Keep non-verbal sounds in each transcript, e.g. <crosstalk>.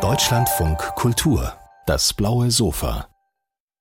Deutschlandfunk Kultur, das blaue Sofa.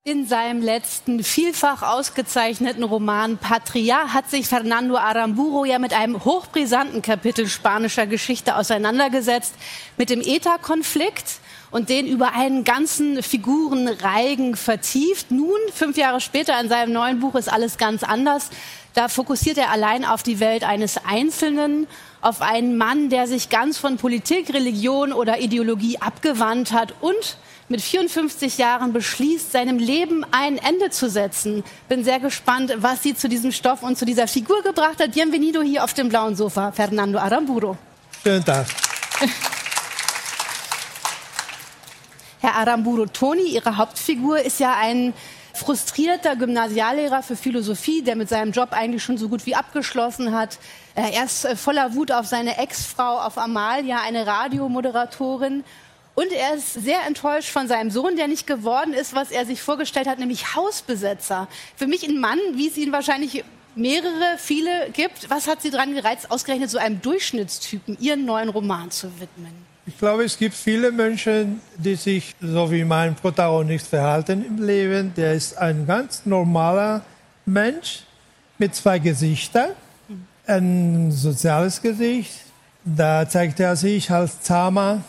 In seinem letzten vielfach ausgezeichneten Roman Patria hat sich Fernando Aramburo ja mit einem hochbrisanten Kapitel spanischer Geschichte auseinandergesetzt, mit dem ETA-Konflikt und den über einen ganzen Figurenreigen vertieft. Nun, fünf Jahre später in seinem neuen Buch ist alles ganz anders. Da fokussiert er allein auf die Welt eines Einzelnen, auf einen Mann, der sich ganz von Politik, Religion oder Ideologie abgewandt hat und mit 54 Jahren beschließt, seinem Leben ein Ende zu setzen. Bin sehr gespannt, was sie zu diesem Stoff und zu dieser Figur gebracht hat. Bienvenido hier auf dem blauen Sofa, Fernando Aramburo. Schönen Tag. <laughs> Herr Aramburo, Toni, Ihre Hauptfigur, ist ja ein frustrierter Gymnasiallehrer für Philosophie, der mit seinem Job eigentlich schon so gut wie abgeschlossen hat. Er ist äh, voller Wut auf seine Ex-Frau, auf Amalia, eine Radiomoderatorin. Und er ist sehr enttäuscht von seinem Sohn, der nicht geworden ist, was er sich vorgestellt hat, nämlich Hausbesetzer. Für mich ein Mann, wie es ihn wahrscheinlich mehrere, viele gibt. Was hat Sie daran gereizt, ausgerechnet so einem Durchschnittstypen Ihren neuen Roman zu widmen? Ich glaube, es gibt viele Menschen, die sich so wie mein Protagonist verhalten im Leben. Der ist ein ganz normaler Mensch mit zwei Gesichtern. Ein soziales Gesicht. Da zeigt er sich als zahmer,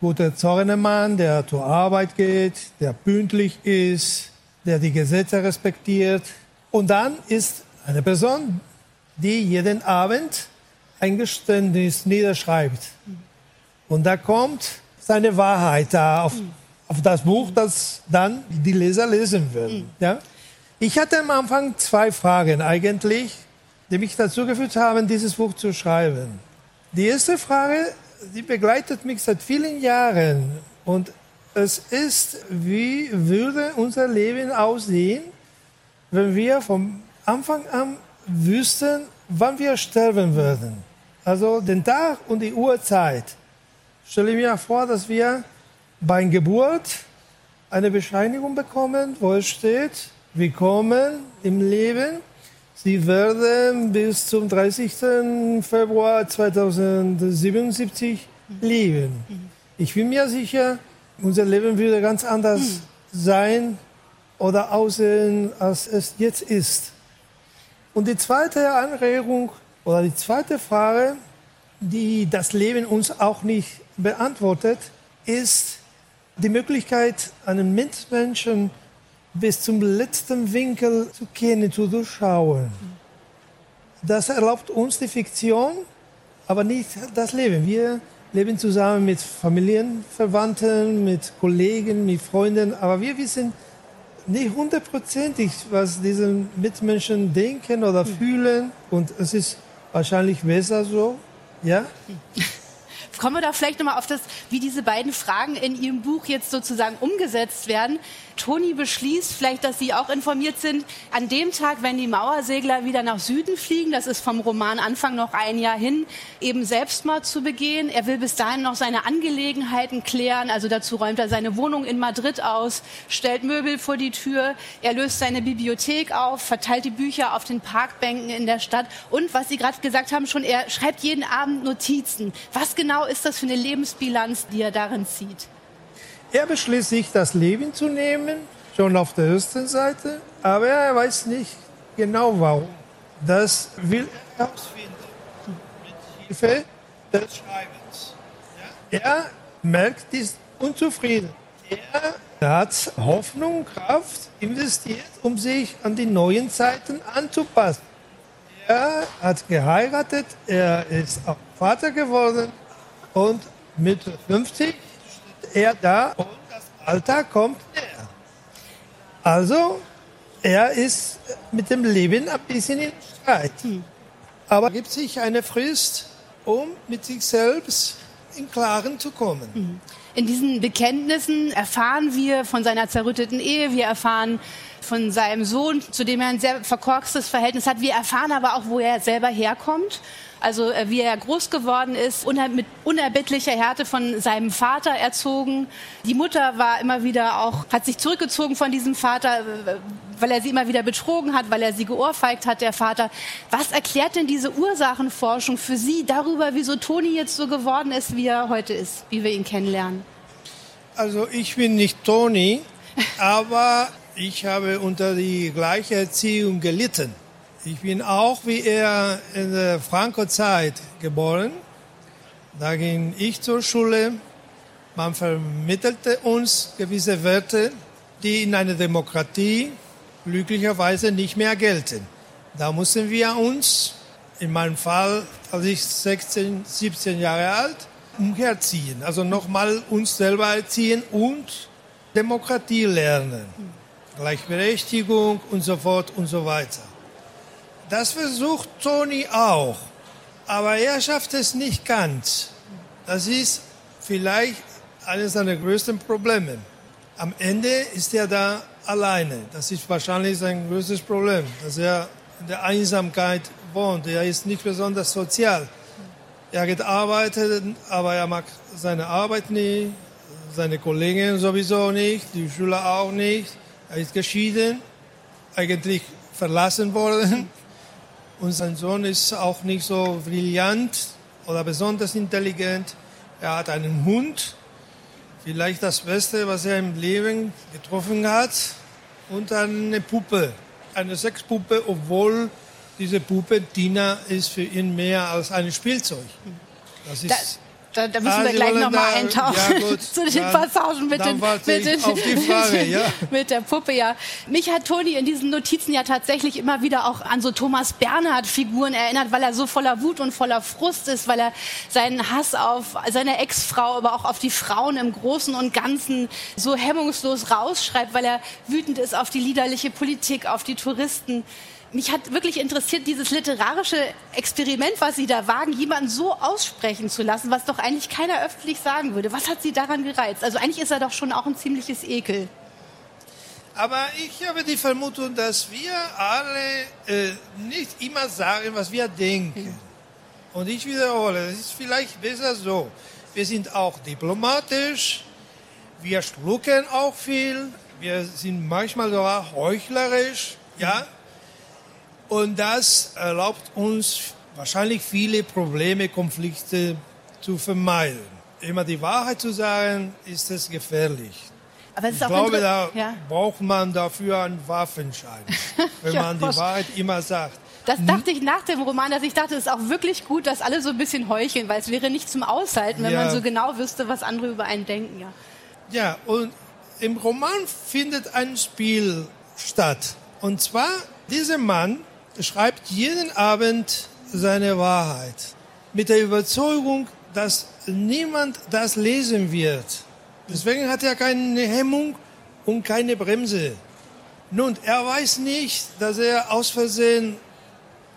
guter Zornemann, der zur Arbeit geht, der pünktlich ist, der die Gesetze respektiert. Und dann ist eine Person, die jeden Abend ein Geständnis niederschreibt. Und da kommt seine Wahrheit da auf, auf das Buch, das dann die Leser lesen werden. Ja? Ich hatte am Anfang zwei Fragen eigentlich, die mich dazu geführt haben, dieses Buch zu schreiben. Die erste Frage die begleitet mich seit vielen Jahren. Und es ist, wie würde unser Leben aussehen, wenn wir vom Anfang an wüssten, wann wir sterben würden. Also den Tag und die Uhrzeit. Stelle mir vor, dass wir bei Geburt eine Bescheinigung bekommen, wo es steht, willkommen im Leben Sie werden bis zum 30. Februar 2077 leben. Ich bin mir sicher, unser Leben würde ganz anders sein oder aussehen, als es jetzt ist. Und die zweite Anregung oder die zweite Frage, die das Leben uns auch nicht beantwortet, ist die Möglichkeit, einen Mitmenschen bis zum letzten Winkel zu kennen, zu durchschauen. Das erlaubt uns die Fiktion, aber nicht das Leben. Wir leben zusammen mit Familienverwandten, mit Kollegen, mit Freunden, aber wir wissen nicht hundertprozentig, was diese Mitmenschen denken oder fühlen. Und es ist wahrscheinlich besser so, ja? <laughs> Kommen wir da vielleicht nochmal auf das, wie diese beiden Fragen in Ihrem Buch jetzt sozusagen umgesetzt werden. Toni beschließt vielleicht, dass Sie auch informiert sind, an dem Tag, wenn die Mauersegler wieder nach Süden fliegen, das ist vom Roman Anfang noch ein Jahr hin, eben Selbstmord zu begehen. Er will bis dahin noch seine Angelegenheiten klären, also dazu räumt er seine Wohnung in Madrid aus, stellt Möbel vor die Tür, er löst seine Bibliothek auf, verteilt die Bücher auf den Parkbänken in der Stadt und, was Sie gerade gesagt haben, schon, er schreibt jeden Abend Notizen. Was genau ist das für eine Lebensbilanz, die er darin zieht? Er beschließt sich, das Leben zu nehmen, schon auf der ersten Seite, aber er weiß nicht genau warum. Das will er herausfinden mit Hilfe des Schreibens. Er merkt, ist unzufrieden. Er hat Hoffnung, Kraft investiert, um sich an die neuen Zeiten anzupassen. Er hat geheiratet, er ist auch Vater geworden und mit 50 er da und das Alter kommt näher. Also, er ist mit dem Leben ein bisschen in Streit. Aber gibt sich eine Frist, um mit sich selbst in Klaren zu kommen. In diesen Bekenntnissen erfahren wir von seiner zerrütteten Ehe, wir erfahren von seinem Sohn, zu dem er ein sehr verkorkstes Verhältnis hat. Wir erfahren aber auch, wo er selber herkommt. Also äh, wie er groß geworden ist, mit unerbittlicher Härte von seinem Vater erzogen. Die Mutter war immer wieder auch, hat sich zurückgezogen von diesem Vater, weil er sie immer wieder betrogen hat, weil er sie geohrfeigt hat, der Vater. Was erklärt denn diese Ursachenforschung für Sie darüber, wieso Toni jetzt so geworden ist, wie er heute ist, wie wir ihn kennenlernen? Also ich bin nicht Toni, <laughs> aber ich habe unter die gleiche Erziehung gelitten. Ich bin auch wie er in der Franco-Zeit geboren. Da ging ich zur Schule. Man vermittelte uns gewisse Werte, die in einer Demokratie glücklicherweise nicht mehr gelten. Da mussten wir uns, in meinem Fall, als ich 16, 17 Jahre alt, umherziehen. Also nochmal uns selber erziehen und Demokratie lernen. Gleichberechtigung und so fort und so weiter. Das versucht Toni auch, aber er schafft es nicht ganz. Das ist vielleicht eines seiner größten Probleme. Am Ende ist er da alleine. Das ist wahrscheinlich sein größtes Problem, dass er in der Einsamkeit wohnt. Er ist nicht besonders sozial. Er geht arbeiten, aber er mag seine Arbeit nicht, seine Kollegen sowieso nicht, die Schüler auch nicht. Er ist geschieden, eigentlich verlassen worden. Und sein Sohn ist auch nicht so brillant oder besonders intelligent. Er hat einen Hund, vielleicht das Beste, was er im Leben getroffen hat, und eine Puppe, eine Sexpuppe, obwohl diese Puppe Tina ist für ihn mehr als ein Spielzeug. Das ist da da, müssen ah, wir gleich nochmal eintauchen ja, <laughs> zu den dann, Passagen mit, den, mit, den, Frage, ja. mit der Puppe. Ja, mich hat Toni in diesen Notizen ja tatsächlich immer wieder auch an so Thomas Bernhard-Figuren erinnert, weil er so voller Wut und voller Frust ist, weil er seinen Hass auf seine Ex-Frau, aber auch auf die Frauen im Großen und Ganzen so hemmungslos rausschreibt, weil er wütend ist auf die liederliche Politik, auf die Touristen mich hat wirklich interessiert, dieses literarische Experiment, was Sie da wagen, jemanden so aussprechen zu lassen, was doch eigentlich keiner öffentlich sagen würde. Was hat Sie daran gereizt? Also eigentlich ist er doch schon auch ein ziemliches Ekel. Aber ich habe die Vermutung, dass wir alle äh, nicht immer sagen, was wir denken. Und ich wiederhole, es ist vielleicht besser so. Wir sind auch diplomatisch, wir schlucken auch viel, wir sind manchmal sogar heuchlerisch, ja. Und das erlaubt uns wahrscheinlich viele Probleme, Konflikte zu vermeiden. Immer die Wahrheit zu sagen, ist es gefährlich. Aber ich glaube, da ja. braucht man dafür einen Waffenschein, <laughs> wenn ja, man die Wahrheit immer sagt. Das dachte ich nach dem Roman, dass ich dachte, es ist auch wirklich gut, dass alle so ein bisschen heucheln, weil es wäre nicht zum Aushalten, wenn ja. man so genau wüsste, was andere über einen denken. Ja. ja, und im Roman findet ein Spiel statt. Und zwar, dieser Mann schreibt jeden Abend seine Wahrheit mit der Überzeugung, dass niemand das lesen wird. Deswegen hat er keine Hemmung und keine Bremse. Nun, er weiß nicht, dass er aus Versehen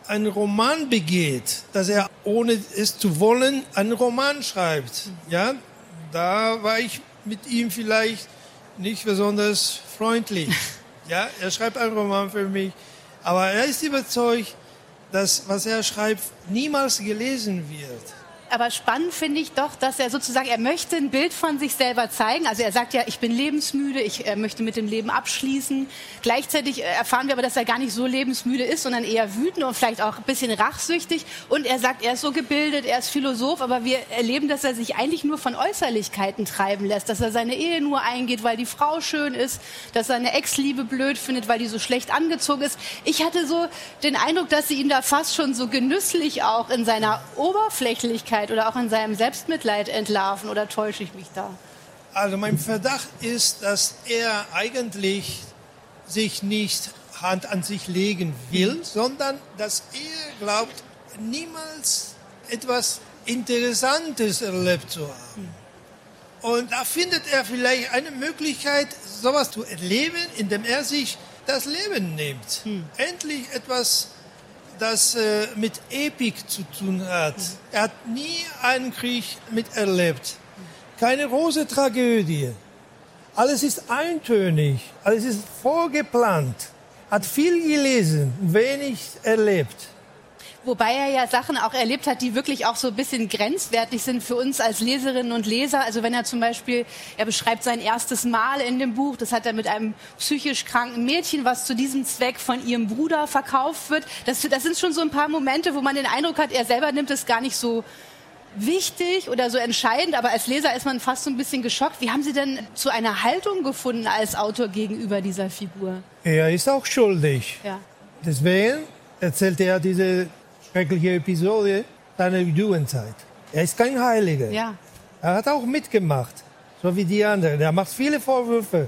einen Roman begeht, dass er ohne es zu wollen einen Roman schreibt. Ja, da war ich mit ihm vielleicht nicht besonders freundlich. <laughs> Ja, er schreibt einen Roman für mich aber er ist überzeugt, dass was er schreibt niemals gelesen wird. Aber spannend finde ich doch, dass er sozusagen, er möchte ein Bild von sich selber zeigen. Also er sagt ja, ich bin lebensmüde, ich äh, möchte mit dem Leben abschließen. Gleichzeitig äh, erfahren wir aber, dass er gar nicht so lebensmüde ist, sondern eher wütend und vielleicht auch ein bisschen rachsüchtig. Und er sagt, er ist so gebildet, er ist Philosoph, aber wir erleben, dass er sich eigentlich nur von Äußerlichkeiten treiben lässt, dass er seine Ehe nur eingeht, weil die Frau schön ist, dass seine Ex-Liebe blöd findet, weil die so schlecht angezogen ist. Ich hatte so den Eindruck, dass sie ihn da fast schon so genüsslich auch in seiner Oberflächlichkeit Ehrlichkeit oder auch in seinem Selbstmitleid entlarven oder täusche ich mich da? Also mein Verdacht ist, dass er eigentlich sich nicht Hand an sich legen will, sondern dass er glaubt, niemals etwas Interessantes erlebt zu haben. Und da findet er vielleicht eine Möglichkeit, sowas zu erleben, indem er sich das Leben nimmt. Hm. Endlich etwas das äh, mit Epik zu tun hat. Er hat nie einen Krieg miterlebt. Keine große Tragödie. Alles ist eintönig, alles ist vorgeplant. Hat viel gelesen, wenig erlebt. Wobei er ja Sachen auch erlebt hat, die wirklich auch so ein bisschen grenzwertig sind für uns als Leserinnen und Leser. Also wenn er zum Beispiel, er beschreibt sein erstes Mal in dem Buch, das hat er mit einem psychisch kranken Mädchen, was zu diesem Zweck von ihrem Bruder verkauft wird. Das, das sind schon so ein paar Momente, wo man den Eindruck hat, er selber nimmt es gar nicht so wichtig oder so entscheidend, aber als Leser ist man fast so ein bisschen geschockt. Wie haben Sie denn zu einer Haltung gefunden als Autor gegenüber dieser Figur? Er ist auch schuldig. Ja. Deswegen erzählt er diese schreckliche Episode seiner Jugendzeit. Er ist kein Heiliger. Ja. Er hat auch mitgemacht, so wie die anderen. Er macht viele Vorwürfe.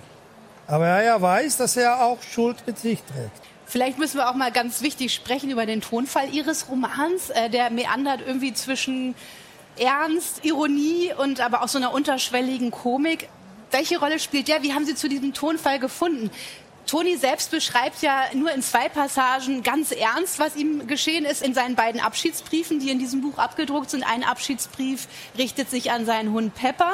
Aber er weiß, dass er auch Schuld mit sich trägt. Vielleicht müssen wir auch mal ganz wichtig sprechen über den Tonfall Ihres Romans. Äh, der meandert irgendwie zwischen Ernst, Ironie und aber auch so einer unterschwelligen Komik. Welche Rolle spielt der? Wie haben Sie zu diesem Tonfall gefunden? Toni selbst beschreibt ja nur in zwei Passagen ganz ernst, was ihm geschehen ist in seinen beiden Abschiedsbriefen, die in diesem Buch abgedruckt sind. Ein Abschiedsbrief richtet sich an seinen Hund Pepper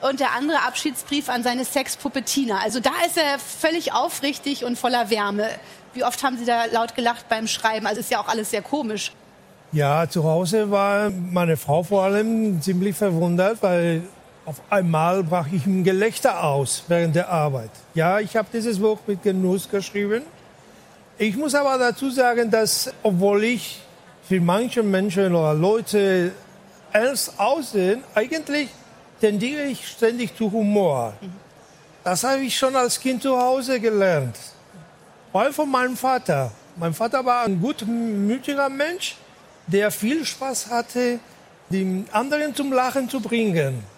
und der andere Abschiedsbrief an seine Sexpuppe Tina. Also da ist er völlig aufrichtig und voller Wärme. Wie oft haben Sie da laut gelacht beim Schreiben? Also ist ja auch alles sehr komisch. Ja, zu Hause war meine Frau vor allem ziemlich verwundert, weil auf einmal brach ich ein Gelächter aus während der Arbeit. Ja, ich habe dieses Buch mit Genuss geschrieben. Ich muss aber dazu sagen, dass obwohl ich für manche Menschen oder Leute ernst aussehen, eigentlich tendiere ich ständig zu Humor. Das habe ich schon als Kind zu Hause gelernt. Weil von meinem Vater. Mein Vater war ein gutmütiger Mensch, der viel Spaß hatte, die anderen zum Lachen zu bringen.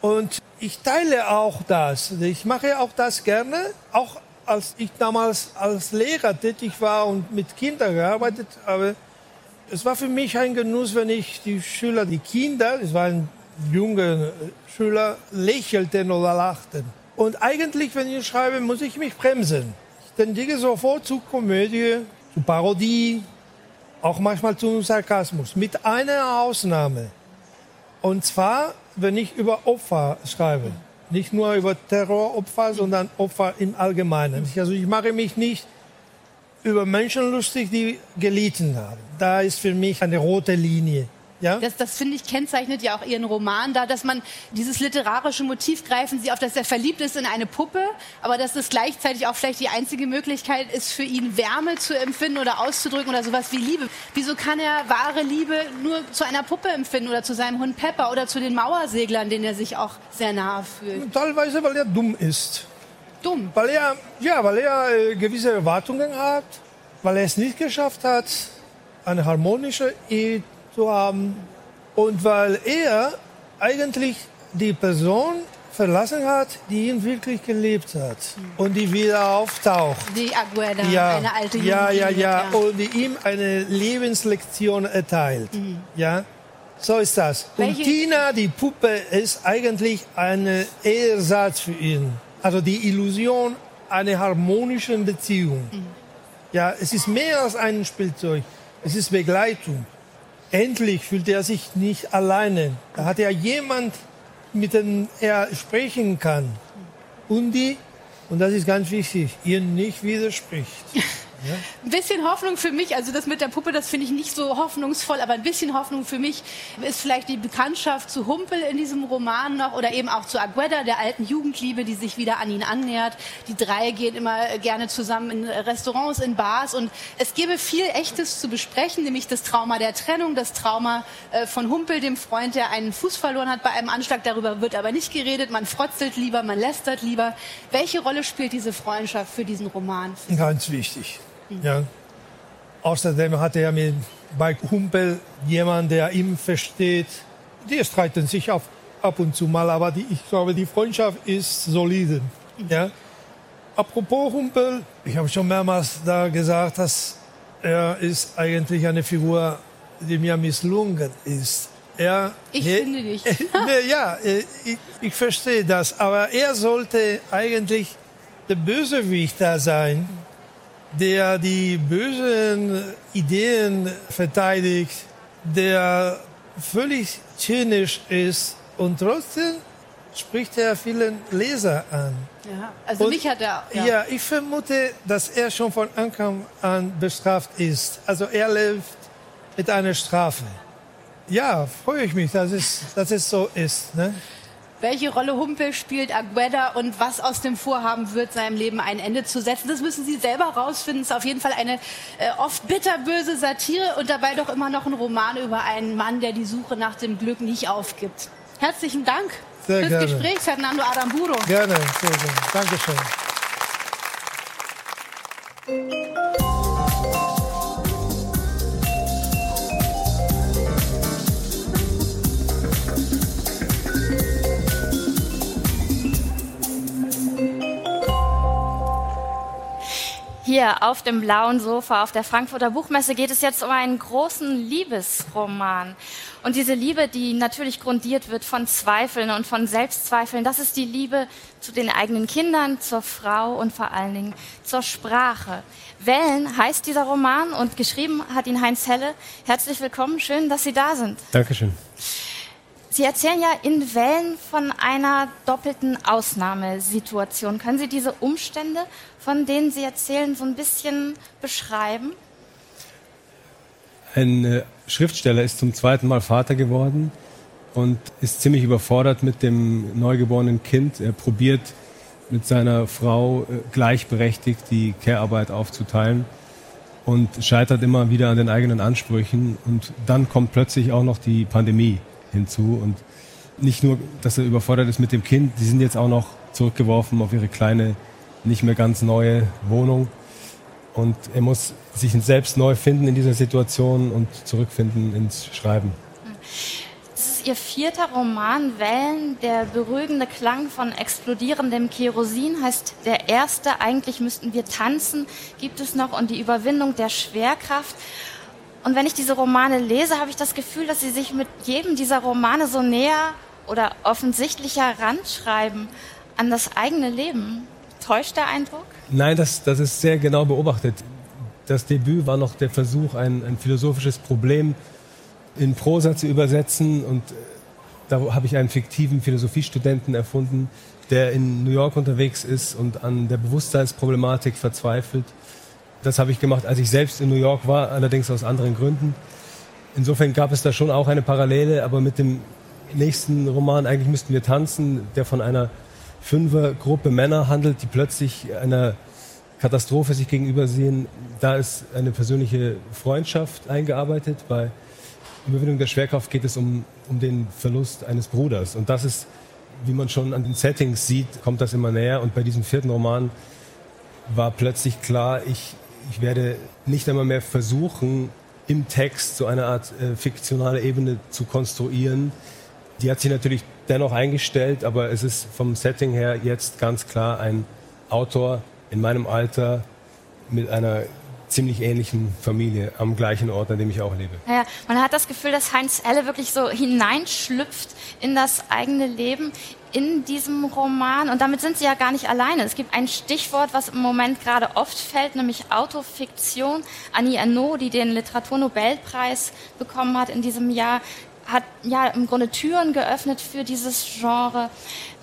Und ich teile auch das. Ich mache auch das gerne, auch als ich damals als Lehrer tätig war und mit Kindern gearbeitet habe. Es war für mich ein Genuss, wenn ich die Schüler, die Kinder, es waren junge Schüler, lächelten oder lachten. Und eigentlich, wenn ich schreibe, muss ich mich bremsen. Ich tendiere sofort zu Komödie, zu Parodie, auch manchmal zum Sarkasmus, mit einer Ausnahme. Und zwar, wenn ich über Opfer schreibe. Nicht nur über Terroropfer, sondern Opfer im Allgemeinen. Also ich mache mich nicht über Menschen lustig, die gelitten haben. Da ist für mich eine rote Linie. Ja? Das, das finde ich kennzeichnet ja auch Ihren Roman da, dass man dieses literarische Motiv greifen Sie auf, dass er verliebt ist in eine Puppe, aber dass es gleichzeitig auch vielleicht die einzige Möglichkeit ist, für ihn Wärme zu empfinden oder auszudrücken oder sowas wie Liebe. Wieso kann er wahre Liebe nur zu einer Puppe empfinden oder zu seinem Hund Pepper oder zu den Mauerseglern, denen er sich auch sehr nahe fühlt? Teilweise, weil er dumm ist. Dumm? Weil er, ja, weil er äh, gewisse Erwartungen hat, weil er es nicht geschafft hat, eine harmonische Ehe zu haben und weil er eigentlich die Person verlassen hat, die ihn wirklich gelebt hat und die wieder auftaucht. Die Agueda, Ja, eine alte ja, ja, Jugendliebe, ja, und die ihm eine Lebenslektion erteilt. Ja, so ist das. Und Welche- Tina, die Puppe, ist eigentlich ein Ersatz für ihn. Also die Illusion einer harmonischen Beziehung. Ja, es ist mehr als ein Spielzeug. Es ist Begleitung. Endlich fühlt er sich nicht alleine. Da hat er jemand, mit dem er sprechen kann. Und die, und das ist ganz wichtig, ihr nicht widerspricht. <laughs> Ein bisschen Hoffnung für mich, also das mit der Puppe, das finde ich nicht so hoffnungsvoll, aber ein bisschen Hoffnung für mich ist vielleicht die Bekanntschaft zu Humpel in diesem Roman noch oder eben auch zu Agueda, der alten Jugendliebe, die sich wieder an ihn annähert. Die drei gehen immer gerne zusammen in Restaurants, in Bars und es gäbe viel Echtes zu besprechen, nämlich das Trauma der Trennung, das Trauma äh, von Humpel, dem Freund, der einen Fuß verloren hat bei einem Anschlag. Darüber wird aber nicht geredet, man frotzelt lieber, man lästert lieber. Welche Rolle spielt diese Freundschaft für diesen Roman? Ganz wichtig. Ja. Außerdem hat er mit, bei Humpel jemanden, der ihn versteht. Die streiten sich auf, ab und zu mal, aber die, ich glaube, die Freundschaft ist solide. Ja. Apropos Humpel, ich habe schon mehrmals da gesagt, dass er ist eigentlich eine Figur, die mir misslungen ist. Er, Ich he- finde nicht. <laughs> Nee, ja, äh, ich, ich verstehe das, aber er sollte eigentlich der Bösewicht da sein, der die bösen Ideen verteidigt, der völlig zynisch ist und trotzdem spricht er vielen Leser an. Ja, also Und- mich hat er. Ja. ich vermute, dass er schon von Anfang an bestraft ist. Also er lebt mit einer Strafe. Ja, freue ich mich, dass es, dass es so ist. Ne? Welche Rolle Humpel spielt Agueda und was aus dem Vorhaben wird, seinem Leben ein Ende zu setzen? Das müssen Sie selber rausfinden. Es ist auf jeden Fall eine äh, oft bitterböse Satire und dabei doch immer noch ein Roman über einen Mann, der die Suche nach dem Glück nicht aufgibt. Herzlichen Dank Sehr fürs gerne. Gespräch, Fernando Aramburo. Gerne, sehr gerne. Dankeschön. Hier auf dem blauen Sofa auf der Frankfurter Buchmesse geht es jetzt um einen großen Liebesroman. Und diese Liebe, die natürlich grundiert wird von Zweifeln und von Selbstzweifeln, das ist die Liebe zu den eigenen Kindern, zur Frau und vor allen Dingen zur Sprache. Wellen heißt dieser Roman und geschrieben hat ihn Heinz Helle. Herzlich willkommen, schön, dass Sie da sind. Dankeschön. Sie erzählen ja in Wellen von einer doppelten Ausnahmesituation. Können Sie diese Umstände, von denen Sie erzählen, so ein bisschen beschreiben? Ein äh, Schriftsteller ist zum zweiten Mal Vater geworden und ist ziemlich überfordert mit dem neugeborenen Kind. Er probiert mit seiner Frau äh, gleichberechtigt die Care-Arbeit aufzuteilen und scheitert immer wieder an den eigenen Ansprüchen. Und dann kommt plötzlich auch noch die Pandemie hinzu. Und nicht nur, dass er überfordert ist mit dem Kind, die sind jetzt auch noch zurückgeworfen auf ihre kleine, nicht mehr ganz neue Wohnung. Und er muss sich selbst neu finden in dieser Situation und zurückfinden ins Schreiben. Das ist Ihr vierter Roman, Wellen, der beruhigende Klang von explodierendem Kerosin, heißt der erste, eigentlich müssten wir tanzen, gibt es noch, und die Überwindung der Schwerkraft. Und wenn ich diese Romane lese, habe ich das Gefühl, dass Sie sich mit jedem dieser Romane so näher oder offensichtlicher ranschreiben an das eigene Leben. Täuscht der Eindruck? Nein, das, das ist sehr genau beobachtet. Das Debüt war noch der Versuch, ein, ein philosophisches Problem in Prosa zu übersetzen. Und äh, da habe ich einen fiktiven Philosophiestudenten erfunden, der in New York unterwegs ist und an der Bewusstseinsproblematik verzweifelt. Das habe ich gemacht, als ich selbst in New York war, allerdings aus anderen Gründen. Insofern gab es da schon auch eine Parallele, aber mit dem nächsten Roman, eigentlich müssten wir tanzen, der von einer Fünfergruppe Männer handelt, die plötzlich einer Katastrophe sich gegenübersehen. Da ist eine persönliche Freundschaft eingearbeitet. Bei Überwindung der Schwerkraft geht es um, um den Verlust eines Bruders. Und das ist, wie man schon an den Settings sieht, kommt das immer näher. Und bei diesem vierten Roman war plötzlich klar, ich, ich werde nicht einmal mehr versuchen, im Text so eine Art äh, fiktionale Ebene zu konstruieren. Die hat sich natürlich dennoch eingestellt, aber es ist vom Setting her jetzt ganz klar ein Autor in meinem Alter mit einer ziemlich ähnlichen Familie am gleichen Ort, an dem ich auch lebe. Ja, man hat das Gefühl, dass Heinz Elle wirklich so hineinschlüpft in das eigene Leben in diesem Roman. Und damit sind sie ja gar nicht alleine. Es gibt ein Stichwort, was im Moment gerade oft fällt, nämlich Autofiktion. Annie Ernaux, die den Literaturnobelpreis bekommen hat in diesem Jahr, hat ja im Grunde Türen geöffnet für dieses Genre.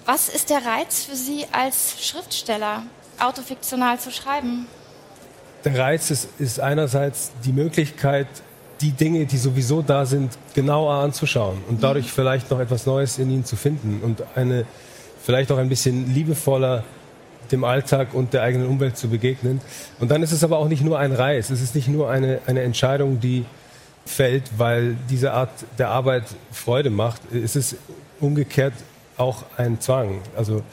Was ist der Reiz für Sie als Schriftsteller, autofiktional zu schreiben? Der Reiz ist, ist einerseits die Möglichkeit, die Dinge, die sowieso da sind, genauer anzuschauen und dadurch vielleicht noch etwas Neues in ihnen zu finden und eine vielleicht auch ein bisschen liebevoller dem Alltag und der eigenen Umwelt zu begegnen. Und dann ist es aber auch nicht nur ein Reiz, es ist nicht nur eine, eine Entscheidung, die fällt, weil diese Art der Arbeit Freude macht. Es ist umgekehrt auch ein Zwang. Also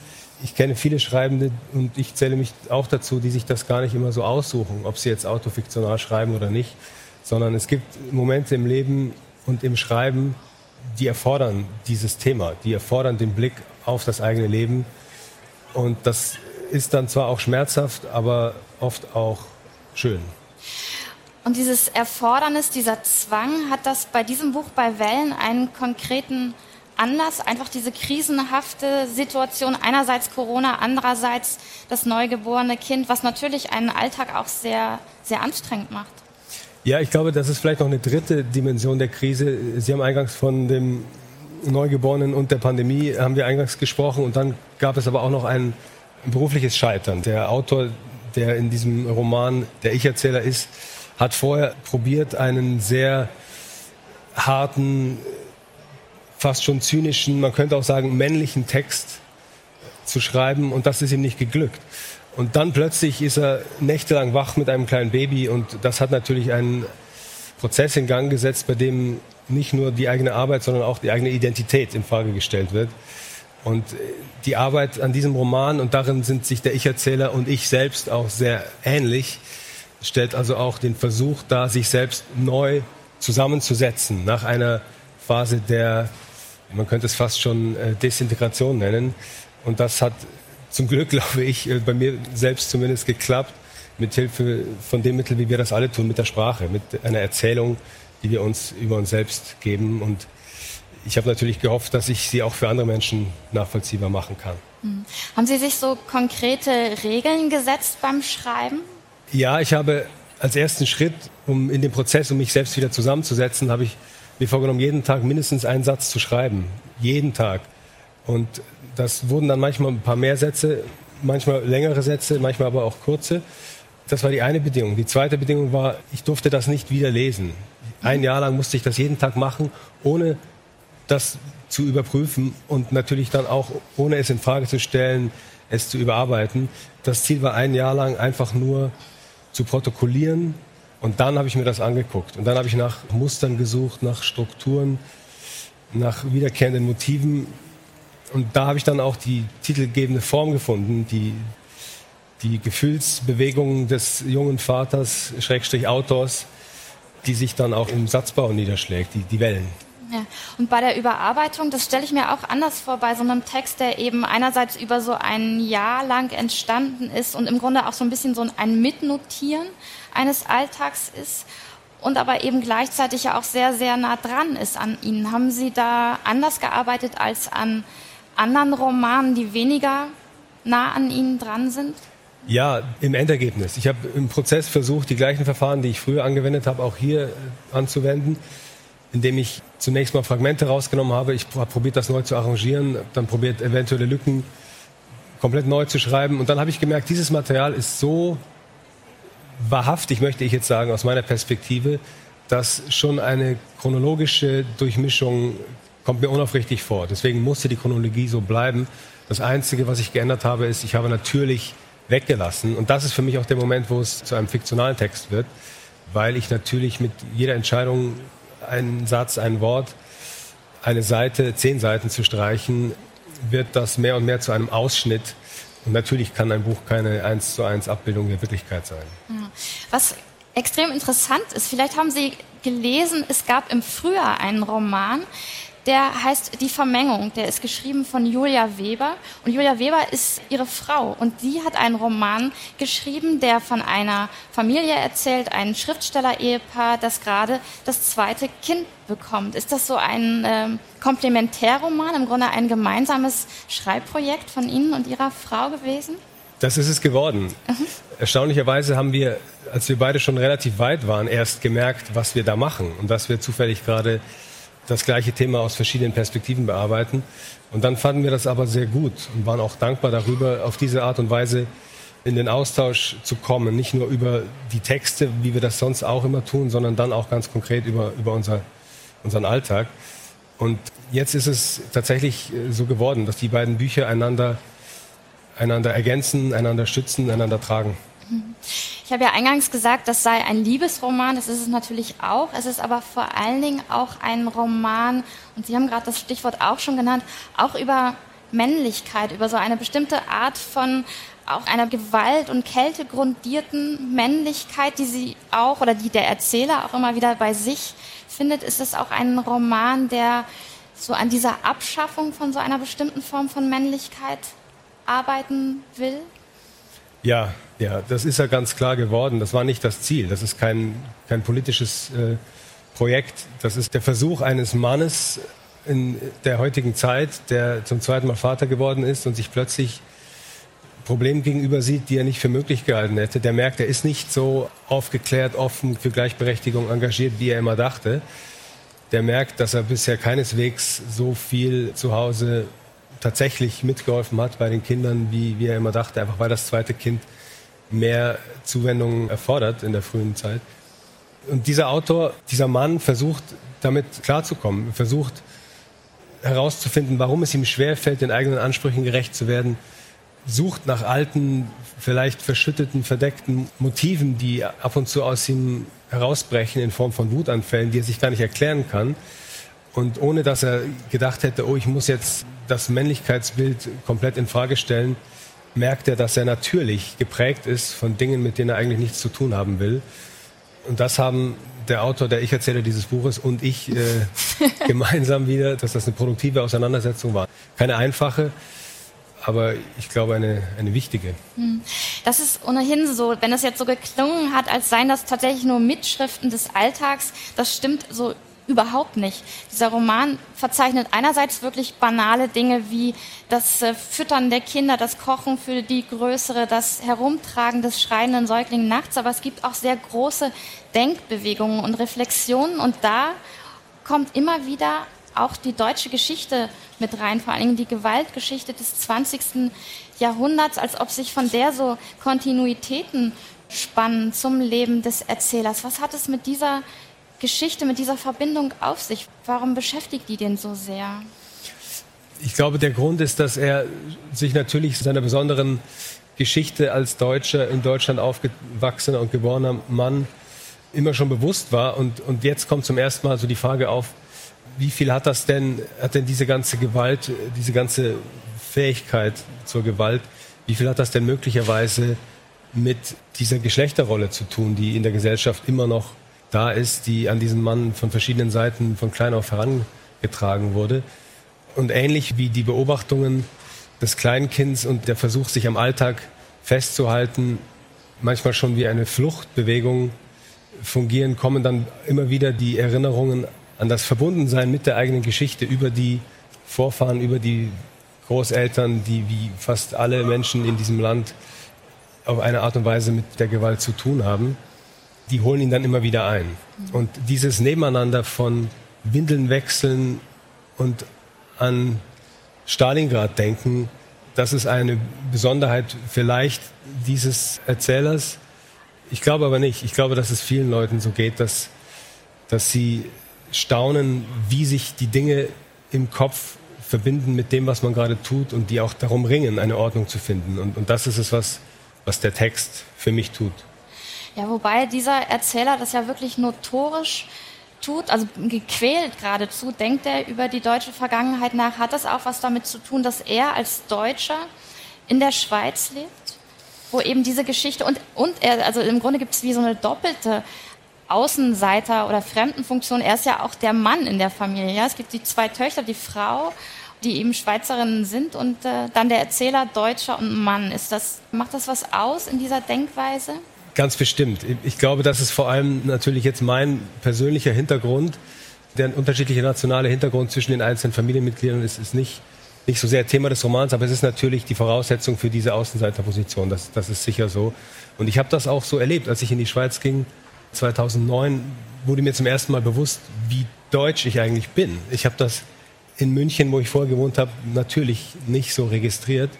ich kenne viele Schreibende und ich zähle mich auch dazu, die sich das gar nicht immer so aussuchen, ob sie jetzt autofiktional schreiben oder nicht, sondern es gibt Momente im Leben und im Schreiben, die erfordern dieses Thema, die erfordern den Blick auf das eigene Leben und das ist dann zwar auch schmerzhaft, aber oft auch schön. Und dieses Erfordernis, dieser Zwang, hat das bei diesem Buch bei Wellen einen konkreten Anlass, einfach diese krisenhafte Situation, einerseits Corona, andererseits das neugeborene Kind, was natürlich einen Alltag auch sehr, sehr anstrengend macht. Ja, ich glaube, das ist vielleicht noch eine dritte Dimension der Krise. Sie haben eingangs von dem Neugeborenen und der Pandemie haben wir eingangs gesprochen und dann gab es aber auch noch ein berufliches Scheitern. Der Autor, der in diesem Roman der Ich-Erzähler ist, hat vorher probiert, einen sehr harten, fast schon zynischen, man könnte auch sagen männlichen Text zu schreiben und das ist ihm nicht geglückt. Und dann plötzlich ist er nächtelang wach mit einem kleinen Baby und das hat natürlich einen Prozess in Gang gesetzt, bei dem nicht nur die eigene Arbeit, sondern auch die eigene Identität in Frage gestellt wird. Und die Arbeit an diesem Roman, und darin sind sich der Ich-Erzähler und ich selbst auch sehr ähnlich, stellt also auch den Versuch dar, sich selbst neu zusammenzusetzen nach einer Phase der, man könnte es fast schon äh, Desintegration nennen. Und das hat zum Glück, <laughs> glaube ich, äh, bei mir selbst zumindest geklappt, mit Hilfe von dem Mittel, wie wir das alle tun, mit der Sprache, mit einer Erzählung, die wir uns über uns selbst geben. Und ich habe natürlich gehofft, dass ich sie auch für andere Menschen nachvollziehbar machen kann. Mhm. Haben Sie sich so konkrete Regeln gesetzt beim Schreiben? Ja, ich habe als ersten Schritt, um in den Prozess, um mich selbst wieder zusammenzusetzen, habe ich mir vorgenommen, jeden Tag mindestens einen Satz zu schreiben. Jeden Tag. Und das wurden dann manchmal ein paar mehr Sätze, manchmal längere Sätze, manchmal aber auch kurze. Das war die eine Bedingung. Die zweite Bedingung war, ich durfte das nicht wieder lesen. Ein Jahr lang musste ich das jeden Tag machen, ohne das zu überprüfen und natürlich dann auch, ohne es in Frage zu stellen, es zu überarbeiten. Das Ziel war ein Jahr lang einfach nur zu protokollieren und dann habe ich mir das angeguckt und dann habe ich nach Mustern gesucht, nach Strukturen, nach wiederkehrenden Motiven und da habe ich dann auch die titelgebende Form gefunden, die die Gefühlsbewegungen des jungen Vaters, Schrägstrich Autors, die sich dann auch im Satzbau niederschlägt, die, die Wellen. Ja. Und bei der Überarbeitung, das stelle ich mir auch anders vor, bei so einem Text, der eben einerseits über so ein Jahr lang entstanden ist und im Grunde auch so ein bisschen so ein Mitnotieren eines Alltags ist und aber eben gleichzeitig ja auch sehr, sehr nah dran ist an Ihnen. Haben Sie da anders gearbeitet als an anderen Romanen, die weniger nah an Ihnen dran sind? Ja, im Endergebnis. Ich habe im Prozess versucht, die gleichen Verfahren, die ich früher angewendet habe, auch hier äh, anzuwenden, indem ich zunächst mal Fragmente rausgenommen habe. Ich habe probiert, das neu zu arrangieren, dann probiert, eventuelle Lücken komplett neu zu schreiben. Und dann habe ich gemerkt, dieses Material ist so wahrhaftig, möchte ich jetzt sagen, aus meiner Perspektive, dass schon eine chronologische Durchmischung kommt mir unaufrichtig vor. Deswegen musste die Chronologie so bleiben. Das Einzige, was ich geändert habe, ist, ich habe natürlich weggelassen. Und das ist für mich auch der Moment, wo es zu einem fiktionalen Text wird, weil ich natürlich mit jeder Entscheidung einen Satz, ein Wort, eine Seite, zehn Seiten zu streichen, wird das mehr und mehr zu einem Ausschnitt. Und natürlich kann ein Buch keine eins zu eins Abbildung der Wirklichkeit sein. Was extrem interessant ist, vielleicht haben Sie gelesen, es gab im Frühjahr einen Roman, der heißt Die Vermengung. Der ist geschrieben von Julia Weber. Und Julia Weber ist ihre Frau. Und sie hat einen Roman geschrieben, der von einer Familie erzählt, ein Schriftsteller-Ehepaar, das gerade das zweite Kind bekommt. Ist das so ein ähm, Komplementärroman, im Grunde ein gemeinsames Schreibprojekt von Ihnen und Ihrer Frau gewesen? Das ist es geworden. Mhm. Erstaunlicherweise haben wir, als wir beide schon relativ weit waren, erst gemerkt, was wir da machen und dass wir zufällig gerade das gleiche Thema aus verschiedenen Perspektiven bearbeiten. Und dann fanden wir das aber sehr gut und waren auch dankbar darüber, auf diese Art und Weise in den Austausch zu kommen. Nicht nur über die Texte, wie wir das sonst auch immer tun, sondern dann auch ganz konkret über, über unser, unseren Alltag. Und jetzt ist es tatsächlich äh, so geworden, dass die beiden Bücher einander, einander ergänzen, einander stützen, einander tragen. Ich habe ja eingangs gesagt, das sei ein Liebesroman, das ist es natürlich auch. Es ist aber vor allen Dingen auch ein Roman, und Sie haben gerade das Stichwort auch schon genannt, auch über Männlichkeit, über so eine bestimmte Art von auch einer Gewalt und Kälte grundierten Männlichkeit, die sie auch oder die der Erzähler auch immer wieder bei sich findet. Ist es auch ein Roman, der so an dieser Abschaffung von so einer bestimmten Form von Männlichkeit arbeiten will? Ja, ja, das ist ja ganz klar geworden. Das war nicht das Ziel. Das ist kein, kein politisches äh, Projekt. Das ist der Versuch eines Mannes in der heutigen Zeit, der zum zweiten Mal Vater geworden ist und sich plötzlich Problemen gegenüber sieht, die er nicht für möglich gehalten hätte. Der merkt, er ist nicht so aufgeklärt, offen für Gleichberechtigung engagiert, wie er immer dachte. Der merkt, dass er bisher keineswegs so viel zu Hause tatsächlich mitgeholfen hat bei den Kindern, wie, wie er immer dachte, einfach weil das zweite Kind mehr Zuwendung erfordert in der frühen Zeit. Und dieser Autor, dieser Mann versucht damit klarzukommen, versucht herauszufinden, warum es ihm schwerfällt, den eigenen Ansprüchen gerecht zu werden, sucht nach alten, vielleicht verschütteten, verdeckten Motiven, die ab und zu aus ihm herausbrechen in Form von Wutanfällen, die er sich gar nicht erklären kann. Und ohne dass er gedacht hätte, oh, ich muss jetzt das Männlichkeitsbild komplett in Frage stellen, merkt er, dass er natürlich geprägt ist von Dingen, mit denen er eigentlich nichts zu tun haben will. Und das haben der Autor, der Ich-Erzähler dieses Buches und ich äh, <laughs> gemeinsam wieder, dass das eine produktive Auseinandersetzung war. Keine einfache, aber ich glaube eine, eine wichtige. Hm. Das ist ohnehin so, wenn es jetzt so geklungen hat, als seien das tatsächlich nur Mitschriften des Alltags, das stimmt so überhaupt nicht. Dieser Roman verzeichnet einerseits wirklich banale Dinge wie das äh, Füttern der Kinder, das Kochen für die Größere, das Herumtragen des schreienden Säuglings nachts, aber es gibt auch sehr große Denkbewegungen und Reflexionen und da kommt immer wieder auch die deutsche Geschichte mit rein, vor allen Dingen die Gewaltgeschichte des 20. Jahrhunderts, als ob sich von der so Kontinuitäten spannen zum Leben des Erzählers. Was hat es mit dieser Geschichte, mit dieser Verbindung auf sich? Warum beschäftigt die den so sehr? Ich glaube, der Grund ist, dass er sich natürlich seiner besonderen Geschichte als Deutscher in Deutschland aufgewachsener und geborener Mann immer schon bewusst war. Und, und jetzt kommt zum ersten Mal so die Frage auf, wie viel hat das denn, hat denn diese ganze Gewalt, diese ganze Fähigkeit zur Gewalt, wie viel hat das denn möglicherweise mit dieser Geschlechterrolle zu tun, die in der Gesellschaft immer noch da ist, die an diesen Mann von verschiedenen Seiten von klein auf herangetragen wurde. Und ähnlich wie die Beobachtungen des Kleinkinds und der Versuch, sich am Alltag festzuhalten, manchmal schon wie eine Fluchtbewegung fungieren, kommen dann immer wieder die Erinnerungen an das Verbundensein mit der eigenen Geschichte über die Vorfahren, über die Großeltern, die wie fast alle Menschen in diesem Land auf eine Art und Weise mit der Gewalt zu tun haben die holen ihn dann immer wieder ein. Und dieses Nebeneinander von Windeln wechseln und an Stalingrad denken, das ist eine Besonderheit vielleicht dieses Erzählers. Ich glaube aber nicht. Ich glaube, dass es vielen Leuten so geht, dass, dass sie staunen, wie sich die Dinge im Kopf verbinden mit dem, was man gerade tut und die auch darum ringen, eine Ordnung zu finden. Und, und das ist es, was, was der Text für mich tut. Ja, wobei dieser Erzähler das ja wirklich notorisch tut, also gequält geradezu, denkt er über die deutsche Vergangenheit nach. Hat das auch was damit zu tun, dass er als Deutscher in der Schweiz lebt? Wo eben diese Geschichte und, und er, also im Grunde gibt es wie so eine doppelte Außenseiter- oder Fremdenfunktion. Er ist ja auch der Mann in der Familie. Ja? Es gibt die zwei Töchter, die Frau, die eben Schweizerinnen sind und äh, dann der Erzähler Deutscher und Mann. Ist das, macht das was aus in dieser Denkweise? Ganz bestimmt. Ich glaube, das ist vor allem natürlich jetzt mein persönlicher Hintergrund. Der unterschiedliche nationale Hintergrund zwischen den einzelnen Familienmitgliedern ist, ist nicht, nicht so sehr Thema des Romans, aber es ist natürlich die Voraussetzung für diese Außenseiterposition. Das, das ist sicher so. Und ich habe das auch so erlebt, als ich in die Schweiz ging. 2009 wurde mir zum ersten Mal bewusst, wie deutsch ich eigentlich bin. Ich habe das in München, wo ich vorher gewohnt habe, natürlich nicht so registriert.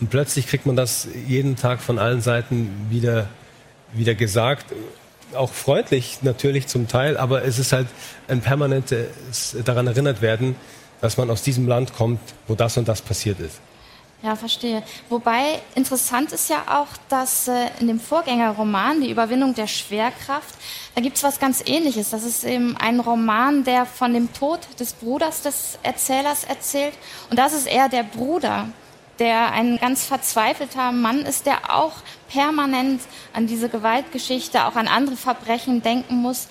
Und plötzlich kriegt man das jeden Tag von allen Seiten wieder wieder gesagt, auch freundlich natürlich zum Teil, aber es ist halt ein permanentes daran erinnert werden, dass man aus diesem Land kommt, wo das und das passiert ist. Ja, verstehe. Wobei interessant ist ja auch, dass äh, in dem Vorgängerroman, die Überwindung der Schwerkraft, da gibt es was ganz Ähnliches. Das ist eben ein Roman, der von dem Tod des Bruders des Erzählers erzählt. Und das ist eher der Bruder, der ein ganz verzweifelter Mann ist, der auch permanent an diese Gewaltgeschichte, auch an andere Verbrechen denken muss.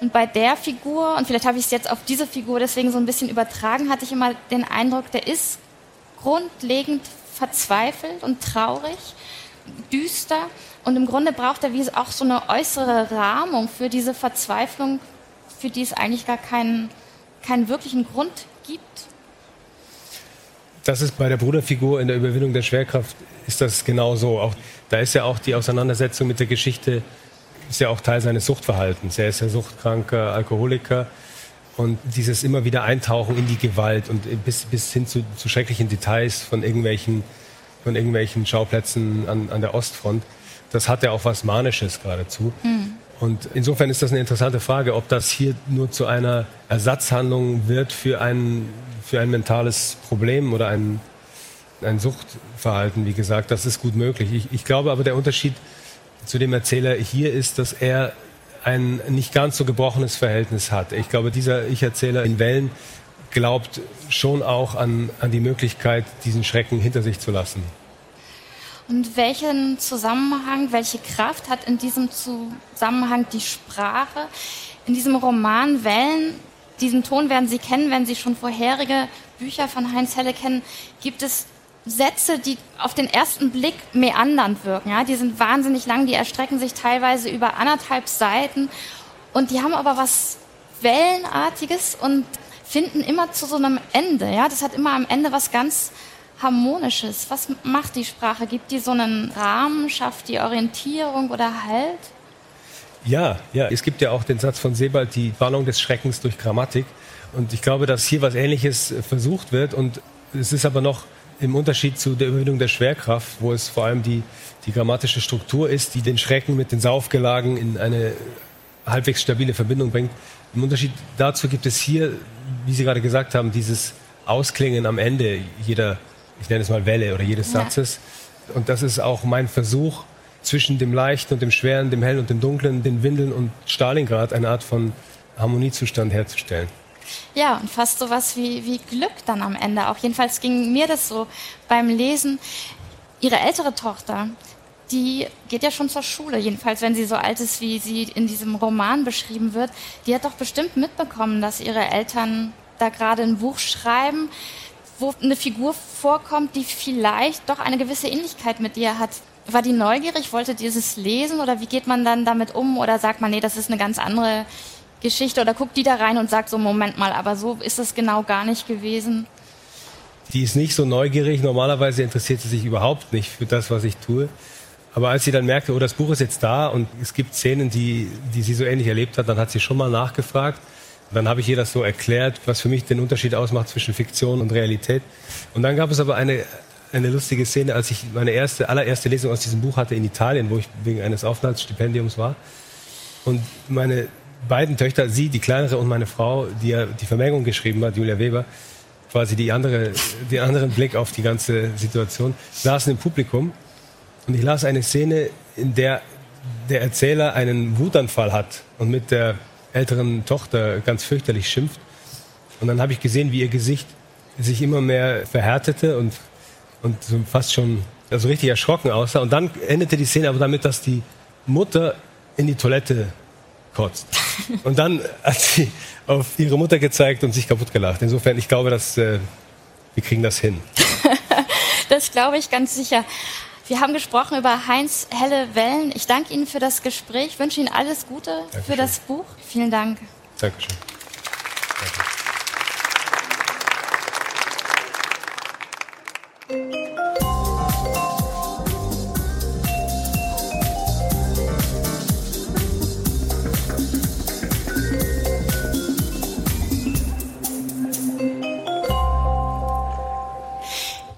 Und bei der Figur, und vielleicht habe ich es jetzt auf diese Figur deswegen so ein bisschen übertragen, hatte ich immer den Eindruck, der ist grundlegend verzweifelt und traurig, düster. Und im Grunde braucht er wie auch so eine äußere Rahmung für diese Verzweiflung, für die es eigentlich gar keinen, keinen wirklichen Grund gibt das ist bei der Bruderfigur in der Überwindung der Schwerkraft ist das genau so. Auch, da ist ja auch die Auseinandersetzung mit der Geschichte, ist ja auch Teil seines Suchtverhaltens. Er ist ja suchtkranker Alkoholiker und dieses immer wieder Eintauchen in die Gewalt und bis, bis hin zu, zu schrecklichen Details von irgendwelchen, von irgendwelchen Schauplätzen an, an der Ostfront, das hat ja auch was Manisches geradezu. Mhm. Und insofern ist das eine interessante Frage, ob das hier nur zu einer Ersatzhandlung wird für ein, für ein mentales Problem oder ein, ein Suchtverhalten, wie gesagt. Das ist gut möglich. Ich, ich glaube aber, der Unterschied zu dem Erzähler hier ist, dass er ein nicht ganz so gebrochenes Verhältnis hat. Ich glaube, dieser Ich-Erzähler in Wellen glaubt schon auch an, an die Möglichkeit, diesen Schrecken hinter sich zu lassen. Und welchen Zusammenhang, welche Kraft hat in diesem Zusammenhang die Sprache? In diesem Roman Wellen, diesen Ton werden Sie kennen, wenn Sie schon vorherige Bücher von Heinz Helle kennen, gibt es Sätze, die auf den ersten Blick meandernd wirken. Ja? Die sind wahnsinnig lang, die erstrecken sich teilweise über anderthalb Seiten und die haben aber was Wellenartiges und finden immer zu so einem Ende. Ja? Das hat immer am Ende was ganz Harmonisches. Was macht die Sprache? Gibt die so einen Rahmen, schafft die Orientierung oder Halt? Ja, ja. Es gibt ja auch den Satz von Sebald, die Warnung des Schreckens durch Grammatik. Und ich glaube, dass hier was Ähnliches versucht wird. Und es ist aber noch im Unterschied zu der Überwindung der Schwerkraft, wo es vor allem die, die grammatische Struktur ist, die den Schrecken mit den Saufgelagen in eine halbwegs stabile Verbindung bringt. Im Unterschied dazu gibt es hier, wie Sie gerade gesagt haben, dieses Ausklingen am Ende jeder, ich nenne es mal Welle oder jedes Satzes. Und das ist auch mein Versuch, zwischen dem Leichten und dem Schweren, dem Hellen und dem Dunklen, den Windeln und Stalingrad eine Art von Harmoniezustand herzustellen. Ja, und fast so was wie, wie Glück dann am Ende auch. Jedenfalls ging mir das so beim Lesen. Ihre ältere Tochter, die geht ja schon zur Schule, jedenfalls wenn sie so alt ist, wie sie in diesem Roman beschrieben wird. Die hat doch bestimmt mitbekommen, dass ihre Eltern da gerade ein Buch schreiben, wo eine Figur vorkommt, die vielleicht doch eine gewisse Ähnlichkeit mit ihr hat. War die neugierig, wollte dieses lesen oder wie geht man dann damit um oder sagt man, nee, das ist eine ganz andere Geschichte oder guckt die da rein und sagt so, Moment mal, aber so ist es genau gar nicht gewesen? Die ist nicht so neugierig. Normalerweise interessiert sie sich überhaupt nicht für das, was ich tue. Aber als sie dann merkte, oh, das Buch ist jetzt da und es gibt Szenen, die, die sie so ähnlich erlebt hat, dann hat sie schon mal nachgefragt. Dann habe ich ihr das so erklärt, was für mich den Unterschied ausmacht zwischen Fiktion und Realität. Und dann gab es aber eine, eine lustige Szene, als ich meine erste, allererste Lesung aus diesem Buch hatte in Italien, wo ich wegen eines Aufenthaltsstipendiums war. Und meine beiden Töchter, sie, die kleinere und meine Frau, die ja die Vermengung geschrieben hat, Julia Weber, quasi die andere, den anderen Blick auf die ganze Situation, saßen im Publikum und ich las eine Szene, in der der Erzähler einen Wutanfall hat und mit der älteren Tochter ganz fürchterlich schimpft. Und dann habe ich gesehen, wie ihr Gesicht sich immer mehr verhärtete und, und so fast schon also richtig erschrocken aussah. Und dann endete die Szene aber damit, dass die Mutter in die Toilette kotzt. <laughs> Und dann hat sie auf ihre Mutter gezeigt und sich kaputt gelacht. Insofern, ich glaube, dass äh, wir kriegen das hin. <laughs> das glaube ich ganz sicher. Wir haben gesprochen über Heinz Helle Wellen. Ich danke Ihnen für das Gespräch, wünsche Ihnen alles Gute Dankeschön. für das Buch. Vielen Dank. Dankeschön. Danke.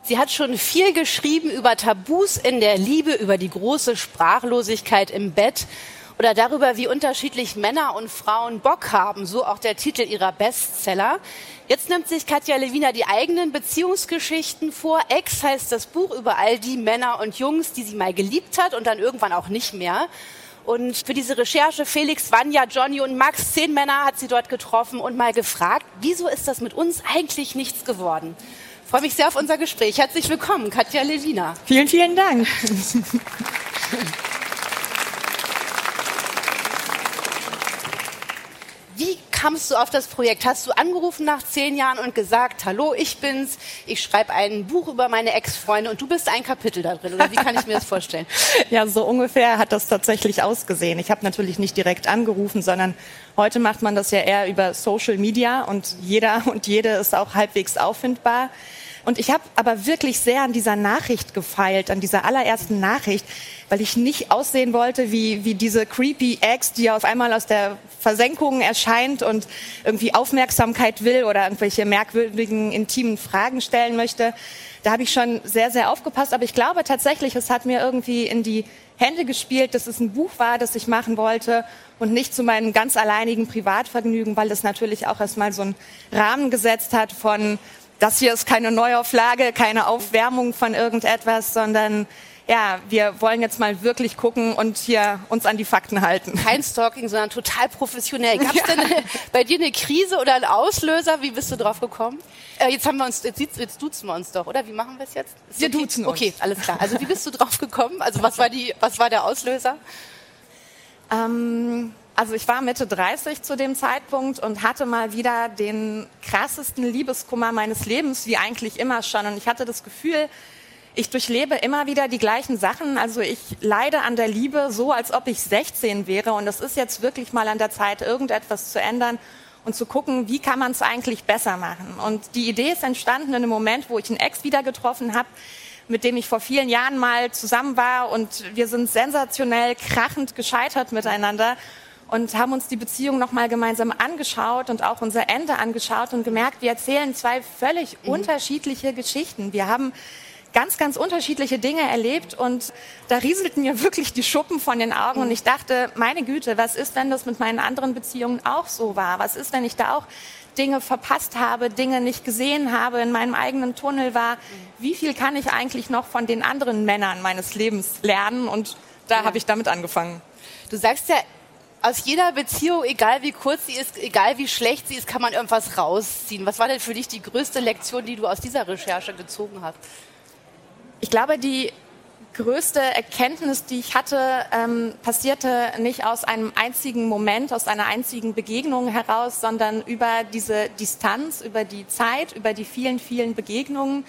Sie hat schon viel geschrieben über Tabus in der Liebe, über die große Sprachlosigkeit im Bett oder darüber, wie unterschiedlich Männer und Frauen Bock haben, so auch der Titel ihrer Bestseller. Jetzt nimmt sich Katja Lewina die eigenen Beziehungsgeschichten vor. Ex heißt das Buch über all die Männer und Jungs, die sie mal geliebt hat und dann irgendwann auch nicht mehr. Und für diese Recherche Felix, Vanja, Johnny und Max, zehn Männer hat sie dort getroffen und mal gefragt, wieso ist das mit uns eigentlich nichts geworden? Freue mich sehr auf unser Gespräch. Herzlich willkommen, Katja Lewina. Vielen, vielen Dank. <laughs> Wie kamst du auf das Projekt? Hast du angerufen nach zehn Jahren und gesagt, hallo, ich bin's, ich schreibe ein Buch über meine Ex-Freunde und du bist ein Kapitel da drin? Oder wie kann ich mir das vorstellen? <laughs> ja, so ungefähr hat das tatsächlich ausgesehen. Ich habe natürlich nicht direkt angerufen, sondern heute macht man das ja eher über Social Media und jeder <laughs> und jede ist auch halbwegs auffindbar. Und ich habe aber wirklich sehr an dieser Nachricht gefeilt, an dieser allerersten Nachricht, weil ich nicht aussehen wollte wie, wie diese creepy Ex, die auf einmal aus der Versenkung erscheint und irgendwie Aufmerksamkeit will oder irgendwelche merkwürdigen, intimen Fragen stellen möchte. Da habe ich schon sehr, sehr aufgepasst. Aber ich glaube tatsächlich, es hat mir irgendwie in die Hände gespielt, dass es ein Buch war, das ich machen wollte und nicht zu meinem ganz alleinigen Privatvergnügen, weil es natürlich auch erstmal so einen Rahmen gesetzt hat von, das hier ist keine Neuauflage, keine Aufwärmung von irgendetwas, sondern ja, wir wollen jetzt mal wirklich gucken und hier uns an die Fakten halten. <laughs> Kein Stalking, sondern total professionell. Gab es ja. denn <laughs> bei dir eine Krise oder einen Auslöser? Wie bist du drauf gekommen? Äh, jetzt haben wir uns, jetzt, jetzt duzen wir uns doch, oder? Wie machen wir es jetzt? Ist wir okay? duzen uns. Okay, alles klar. Also wie bist du drauf gekommen? Also was war die, was war der Auslöser? Ähm, also ich war Mitte 30 zu dem Zeitpunkt und hatte mal wieder den krassesten Liebeskummer meines Lebens, wie eigentlich immer schon. Und ich hatte das Gefühl, ich durchlebe immer wieder die gleichen Sachen. Also ich leide an der Liebe so, als ob ich 16 wäre. Und es ist jetzt wirklich mal an der Zeit, irgendetwas zu ändern und zu gucken, wie kann man es eigentlich besser machen. Und die Idee ist entstanden in einem Moment, wo ich einen Ex wieder getroffen habe, mit dem ich vor vielen Jahren mal zusammen war. Und wir sind sensationell krachend gescheitert miteinander und haben uns die Beziehung nochmal gemeinsam angeschaut und auch unser Ende angeschaut und gemerkt, wir erzählen zwei völlig mhm. unterschiedliche Geschichten. Wir haben ganz, ganz unterschiedliche Dinge erlebt und da rieselten mir wirklich die Schuppen von den Augen und ich dachte, meine Güte, was ist, wenn das mit meinen anderen Beziehungen auch so war? Was ist, wenn ich da auch Dinge verpasst habe, Dinge nicht gesehen habe, in meinem eigenen Tunnel war? Wie viel kann ich eigentlich noch von den anderen Männern meines Lebens lernen? Und da ja. habe ich damit angefangen. Du sagst ja, aus jeder Beziehung, egal wie kurz sie ist, egal wie schlecht sie ist, kann man irgendwas rausziehen. Was war denn für dich die größte Lektion, die du aus dieser Recherche gezogen hast? Ich glaube, die größte Erkenntnis, die ich hatte, ähm, passierte nicht aus einem einzigen Moment, aus einer einzigen Begegnung heraus, sondern über diese Distanz, über die Zeit, über die vielen, vielen Begegnungen.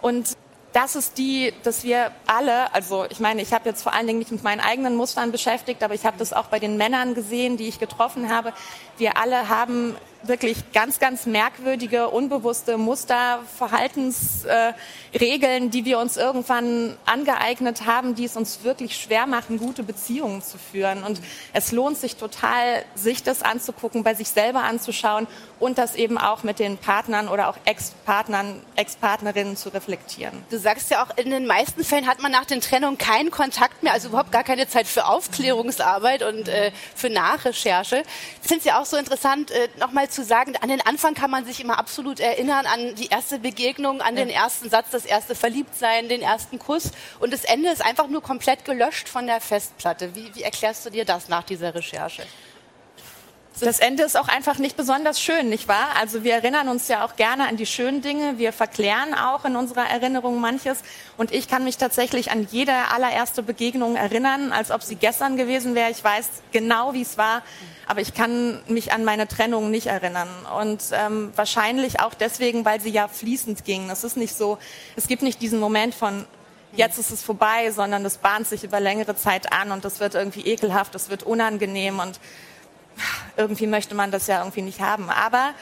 Und das ist die, dass wir alle, also ich meine, ich habe jetzt vor allen Dingen mich mit meinen eigenen Mustern beschäftigt, aber ich habe das auch bei den Männern gesehen, die ich getroffen habe. Wir alle haben wirklich ganz, ganz merkwürdige, unbewusste Muster, Verhaltensregeln, äh, die wir uns irgendwann angeeignet haben, die es uns wirklich schwer machen, gute Beziehungen zu führen. Und es lohnt sich total, sich das anzugucken, bei sich selber anzuschauen und das eben auch mit den Partnern oder auch Ex-Partnern, Ex-Partnerinnen zu reflektieren. Du sagst ja auch, in den meisten Fällen hat man nach den Trennungen keinen Kontakt mehr, also überhaupt gar keine Zeit für Aufklärungsarbeit und äh, für Nachrecherche. Ich finde es ja auch so interessant, äh, nochmal zu sagen, an den Anfang kann man sich immer absolut erinnern an die erste Begegnung, an den ersten Satz, das erste Verliebtsein, den ersten Kuss. Und das Ende ist einfach nur komplett gelöscht von der Festplatte. Wie, wie erklärst du dir das nach dieser Recherche? Das Ende ist auch einfach nicht besonders schön, nicht wahr? Also wir erinnern uns ja auch gerne an die schönen Dinge. Wir verklären auch in unserer Erinnerung manches. Und ich kann mich tatsächlich an jede allererste Begegnung erinnern, als ob sie gestern gewesen wäre. Ich weiß genau, wie es war. Aber ich kann mich an meine Trennung nicht erinnern. Und ähm, wahrscheinlich auch deswegen, weil sie ja fließend ging. Es ist nicht so, es gibt nicht diesen Moment von, jetzt ist es vorbei, sondern es bahnt sich über längere Zeit an und das wird irgendwie ekelhaft, das wird unangenehm und irgendwie möchte man das ja irgendwie nicht haben. Aber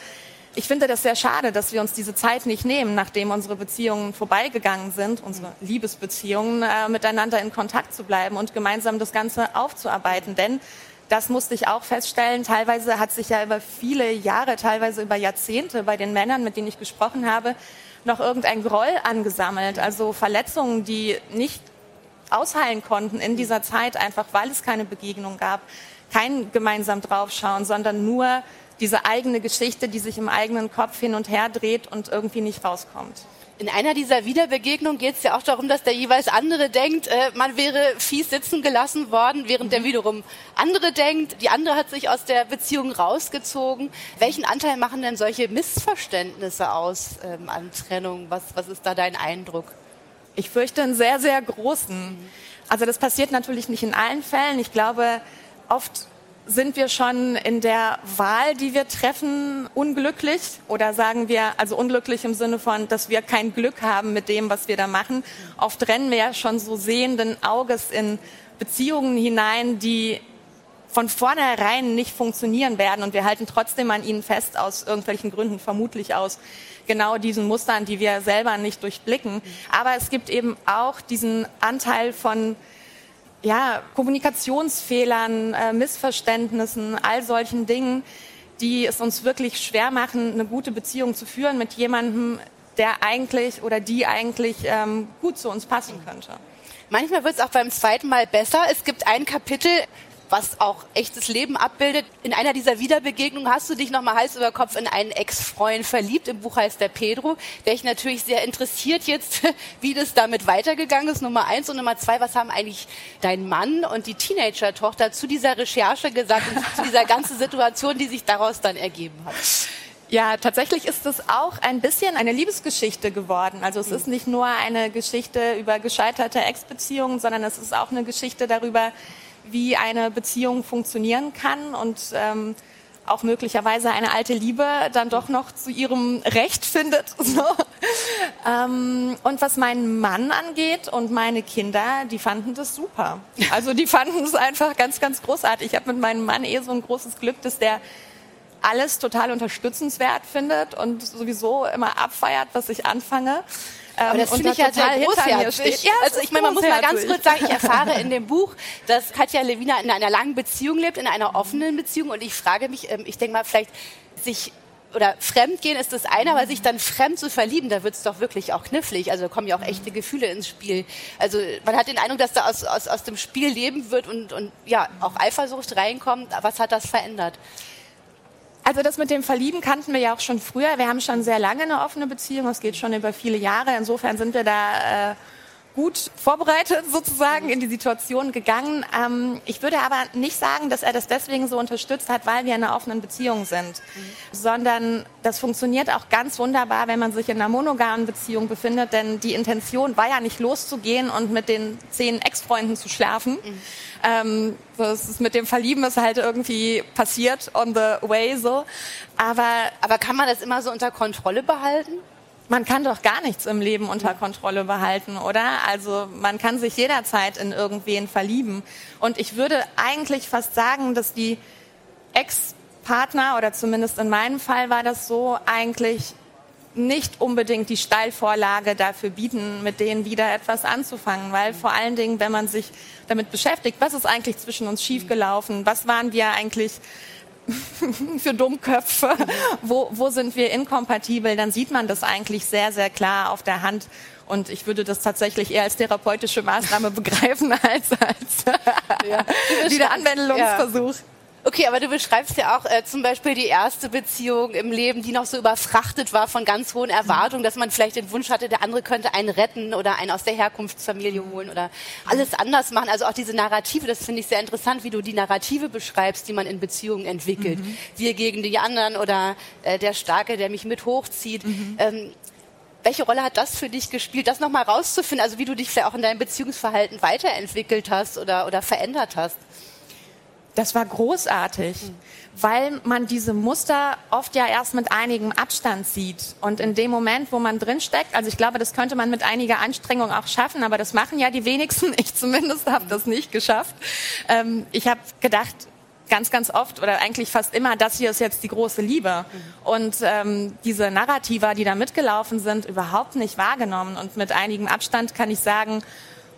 ich finde das sehr schade, dass wir uns diese Zeit nicht nehmen, nachdem unsere Beziehungen vorbeigegangen sind, unsere Liebesbeziehungen, äh, miteinander in Kontakt zu bleiben und gemeinsam das Ganze aufzuarbeiten. Denn das musste ich auch feststellen. Teilweise hat sich ja über viele Jahre, teilweise über Jahrzehnte bei den Männern, mit denen ich gesprochen habe, noch irgendein Groll angesammelt. Also Verletzungen, die nicht ausheilen konnten in dieser Zeit, einfach weil es keine Begegnung gab kein gemeinsam draufschauen, sondern nur diese eigene Geschichte, die sich im eigenen Kopf hin und her dreht und irgendwie nicht rauskommt. In einer dieser Wiederbegegnungen geht es ja auch darum, dass der jeweils andere denkt, äh, man wäre fies sitzen gelassen worden, während mhm. der wiederum andere denkt, die andere hat sich aus der Beziehung rausgezogen. Welchen Anteil machen denn solche Missverständnisse aus ähm, an Trennung? Was, was ist da dein Eindruck? Ich fürchte einen sehr, sehr großen. Also das passiert natürlich nicht in allen Fällen. Ich glaube, oft sind wir schon in der Wahl, die wir treffen, unglücklich oder sagen wir, also unglücklich im Sinne von, dass wir kein Glück haben mit dem, was wir da machen. Oft rennen wir ja schon so sehenden Auges in Beziehungen hinein, die von vornherein nicht funktionieren werden und wir halten trotzdem an ihnen fest aus irgendwelchen Gründen, vermutlich aus genau diesen Mustern, die wir selber nicht durchblicken. Aber es gibt eben auch diesen Anteil von ja, Kommunikationsfehlern, äh, Missverständnissen, all solchen Dingen, die es uns wirklich schwer machen, eine gute Beziehung zu führen mit jemandem, der eigentlich oder die eigentlich ähm, gut zu uns passen könnte. Manchmal wird es auch beim zweiten Mal besser. Es gibt ein Kapitel, was auch echtes Leben abbildet. In einer dieser Wiederbegegnungen hast du dich nochmal Hals über Kopf in einen Ex-Freund verliebt. Im Buch heißt der Pedro, der ich natürlich sehr interessiert jetzt, <laughs> wie das damit weitergegangen ist. Nummer eins und Nummer zwei, was haben eigentlich dein Mann und die Teenager-Tochter zu dieser Recherche gesagt und zu dieser ganzen Situation, die sich daraus dann ergeben hat? Ja, tatsächlich ist es auch ein bisschen eine Liebesgeschichte geworden. Also es ist nicht nur eine Geschichte über gescheiterte Ex-Beziehungen, sondern es ist auch eine Geschichte darüber, wie eine Beziehung funktionieren kann und ähm, auch möglicherweise eine alte Liebe dann doch noch zu ihrem Recht findet. <laughs> So. Ähm, und was meinen Mann angeht und meine Kinder, die fanden das super. Also die fanden es einfach ganz, ganz großartig. Ich habe mit meinem Mann eh so ein großes Glück, dass der alles total unterstützenswert findet und sowieso immer abfeiert, was ich anfange. Aber das ähm, finde ich ja sehr großherzig. Ja, also ich meine, man muss mal ganz kurz sagen, ich erfahre in dem Buch, dass Katja Lewina in einer langen Beziehung lebt, in einer offenen Beziehung. Und ich frage mich, ähm, ich denke mal, vielleicht sich oder Fremdgehen ist das eine, aber sich dann fremd zu verlieben, da wird es doch wirklich auch knifflig. Also da kommen ja auch echte Gefühle ins Spiel. Also man hat den Eindruck, dass da aus, aus, aus dem Spiel leben wird und, und ja, auch Eifersucht reinkommt. Was hat das verändert? Also das mit dem Verlieben kannten wir ja auch schon früher. Wir haben schon sehr lange eine offene Beziehung. Es geht schon über viele Jahre. Insofern sind wir da äh, gut vorbereitet sozusagen in die Situation gegangen. Ähm, ich würde aber nicht sagen, dass er das deswegen so unterstützt hat, weil wir in einer offenen Beziehung sind, mhm. sondern das funktioniert auch ganz wunderbar, wenn man sich in einer monogamen Beziehung befindet, denn die Intention war ja nicht loszugehen und mit den zehn Ex-Freunden zu schlafen. Mhm. Ähm, das ist mit dem Verlieben ist halt irgendwie passiert on the way so. Aber, aber kann man das immer so unter Kontrolle behalten? Man kann doch gar nichts im Leben unter Kontrolle behalten, oder? Also man kann sich jederzeit in irgendwen verlieben. Und ich würde eigentlich fast sagen, dass die Ex-Partner, oder zumindest in meinem Fall war das so, eigentlich nicht unbedingt die Steilvorlage dafür bieten, mit denen wieder etwas anzufangen, weil vor allen Dingen, wenn man sich damit beschäftigt, was ist eigentlich zwischen uns schiefgelaufen, was waren wir eigentlich <laughs> für Dummköpfe, wo, wo sind wir inkompatibel, dann sieht man das eigentlich sehr, sehr klar auf der Hand. Und ich würde das tatsächlich eher als therapeutische Maßnahme <laughs> begreifen als als ja. <laughs> wieder Anwendungsversuch. Ja. Okay, aber du beschreibst ja auch äh, zum Beispiel die erste Beziehung im Leben, die noch so überfrachtet war von ganz hohen Erwartungen, dass man vielleicht den Wunsch hatte, der andere könnte einen retten oder einen aus der Herkunftsfamilie holen oder alles anders machen. Also auch diese Narrative, das finde ich sehr interessant, wie du die Narrative beschreibst, die man in Beziehungen entwickelt. Mhm. Wir gegen die anderen oder äh, der Starke, der mich mit hochzieht. Mhm. Ähm, welche Rolle hat das für dich gespielt, das nochmal rauszufinden, also wie du dich vielleicht auch in deinem Beziehungsverhalten weiterentwickelt hast oder, oder verändert hast? Das war großartig, mhm. weil man diese Muster oft ja erst mit einigem Abstand sieht. Und in dem Moment, wo man drinsteckt, also ich glaube, das könnte man mit einiger Anstrengung auch schaffen, aber das machen ja die wenigsten. <laughs> Ich zumindest habe das nicht geschafft. Ähm, ich habe gedacht, ganz, ganz oft oder eigentlich fast immer, das hier ist jetzt die große Liebe. Mhm. Und ähm, diese Narrativa, die da mitgelaufen sind, überhaupt nicht wahrgenommen. Und mit einigem Abstand kann ich sagen,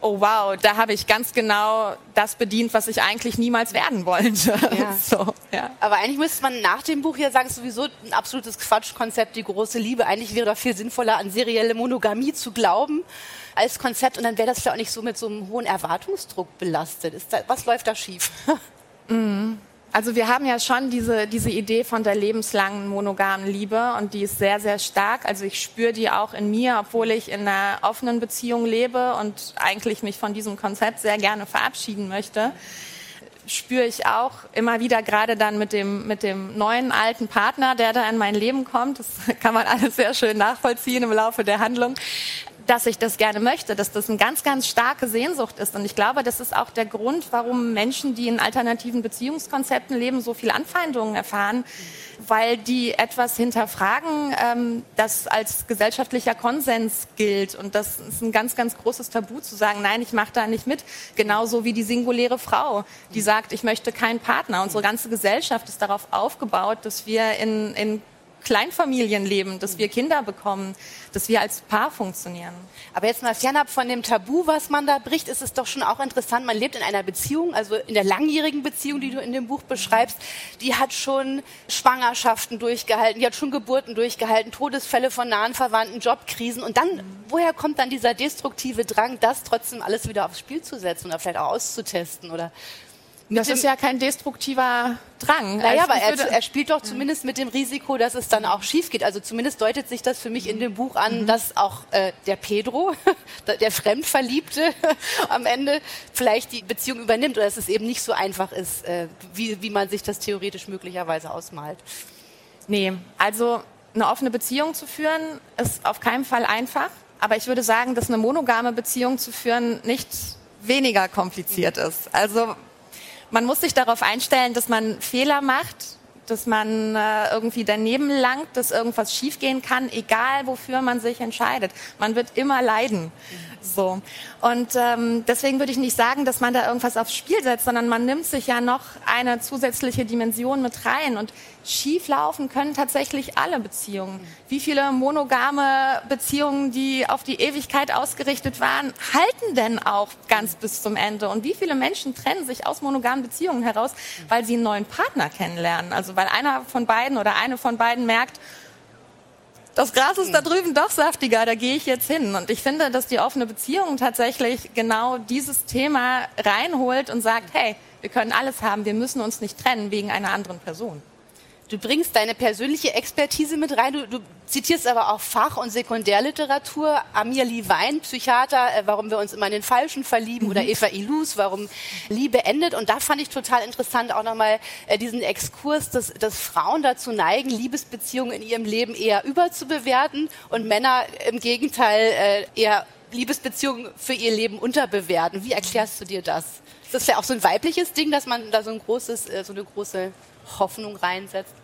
oh wow, da habe ich ganz genau das bedient, was ich eigentlich niemals werden wollte. Ja. <laughs> So, ja. Aber eigentlich müsste man nach dem Buch ja sagen, sowieso ein absolutes Quatschkonzept, die große Liebe. Eigentlich wäre doch viel sinnvoller, an serielle Monogamie zu glauben als Konzept und dann wäre das vielleicht auch nicht so mit so einem hohen Erwartungsdruck belastet. Da, was läuft da schief? <laughs> Mhm. Also wir haben ja schon diese, diese Idee von der lebenslangen monogamen Liebe und die ist sehr, sehr stark. Also ich spüre die auch in mir, obwohl ich in einer offenen Beziehung lebe und eigentlich mich von diesem Konzept sehr gerne verabschieden möchte spüre ich auch immer wieder gerade dann mit dem, mit dem neuen alten Partner, der da in mein Leben kommt. Das <laughs> kann man alles sehr schön nachvollziehen im Laufe der Handlung dass ich das gerne möchte, dass das eine ganz, ganz starke Sehnsucht ist. Und ich glaube, das ist auch der Grund, warum Menschen, die in alternativen Beziehungskonzepten leben, so viel Anfeindungen erfahren, weil die etwas hinterfragen, ähm, das als gesellschaftlicher Konsens gilt. Und das ist ein ganz, ganz großes Tabu zu sagen, nein, ich mache da nicht mit. Genauso wie die singuläre Frau, die sagt, ich möchte keinen Partner. Unsere ganze Gesellschaft ist darauf aufgebaut, dass wir in, in Kleinfamilien leben, dass wir Kinder bekommen, dass wir als Paar funktionieren. Aber jetzt mal fernab von dem Tabu, was man da bricht, ist es doch schon auch interessant. Man lebt in einer Beziehung, also in der langjährigen Beziehung, die du in dem Buch beschreibst, die hat schon Schwangerschaften durchgehalten, die hat schon Geburten durchgehalten, Todesfälle von nahen Verwandten, Jobkrisen. Und dann, woher kommt dann dieser destruktive Drang, das trotzdem alles wieder aufs Spiel zu setzen oder vielleicht auch auszutesten oder das ist ja kein destruktiver Drang. Naja, aber er, er, spielt doch zumindest mit dem Risiko, dass es dann auch schief geht. Also zumindest deutet sich das für mich in dem Buch an, mhm. dass auch äh, der Pedro, <laughs> der Fremdverliebte, <laughs> am Ende vielleicht die Beziehung übernimmt oder dass es eben nicht so einfach ist, äh, wie, wie man sich das theoretisch möglicherweise ausmalt. Nee, also eine offene Beziehung zu führen, ist auf keinen Fall einfach. Aber ich würde sagen, dass eine monogame Beziehung zu führen nicht weniger kompliziert ist. Also man muss sich darauf einstellen, dass man Fehler macht, dass man äh, irgendwie daneben langt, dass irgendwas schiefgehen kann, egal wofür man sich entscheidet. Man wird immer leiden. So. Und ähm, deswegen würde ich nicht sagen, dass man da irgendwas aufs Spiel setzt, sondern man nimmt sich ja noch eine zusätzliche Dimension mit rein. Und schieflaufen können tatsächlich alle Beziehungen. Wie viele monogame Beziehungen, die auf die Ewigkeit ausgerichtet waren, halten denn auch ganz bis zum Ende? Und wie viele Menschen trennen sich aus monogamen Beziehungen heraus, weil sie einen neuen Partner kennenlernen? Also weil einer von beiden oder eine von beiden merkt, das Gras ist da drüben doch saftiger, da gehe ich jetzt hin. Und ich finde, dass die offene Beziehung tatsächlich genau dieses Thema reinholt und sagt, hey, wir können alles haben, wir müssen uns nicht trennen wegen einer anderen Person. Du bringst deine persönliche Expertise mit rein. Du, du zitierst aber auch Fach- und Sekundärliteratur. Amir Lee Wein, Psychiater, äh, warum wir uns immer in den Falschen verlieben, mhm. oder Eva Ilus, warum Liebe endet. Und da fand ich total interessant auch nochmal äh, diesen Exkurs, dass, dass Frauen dazu neigen, Liebesbeziehungen in ihrem Leben eher überzubewerten und Männer im Gegenteil äh, eher Liebesbeziehungen für ihr Leben unterbewerten. Wie erklärst du dir das? Ist das ja auch so ein weibliches Ding, dass man da so ein großes, so eine große Hoffnung reinsetzt?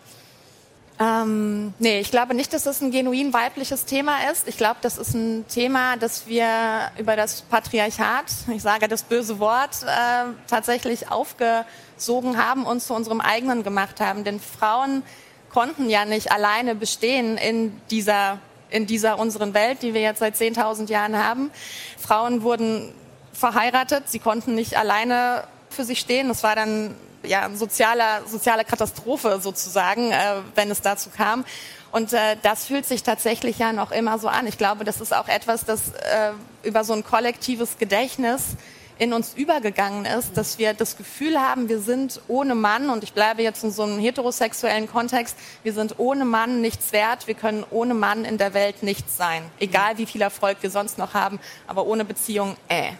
Ähm, nee, ich glaube nicht, dass das ein genuin weibliches Thema ist. Ich glaube, das ist ein Thema, das wir über das Patriarchat, ich sage das böse Wort, äh, tatsächlich aufgesogen haben und zu unserem eigenen gemacht haben. Denn Frauen konnten ja nicht alleine bestehen in dieser, in dieser unseren Welt, die wir jetzt seit 10.000 Jahren haben. Frauen wurden verheiratet, sie konnten nicht alleine für sich stehen. Das war dann ja, sozialer, soziale Katastrophe sozusagen, äh, wenn es dazu kam. Und äh, das fühlt sich tatsächlich ja noch immer so an. Ich glaube, das ist auch etwas, das äh, über so ein kollektives Gedächtnis in uns übergegangen ist, dass wir das Gefühl haben, wir sind ohne Mann, und ich bleibe jetzt in so einem heterosexuellen Kontext, wir sind ohne Mann nichts wert, wir können ohne Mann in der Welt nichts sein. Egal wie viel Erfolg wir sonst noch haben, aber ohne Beziehung, äh.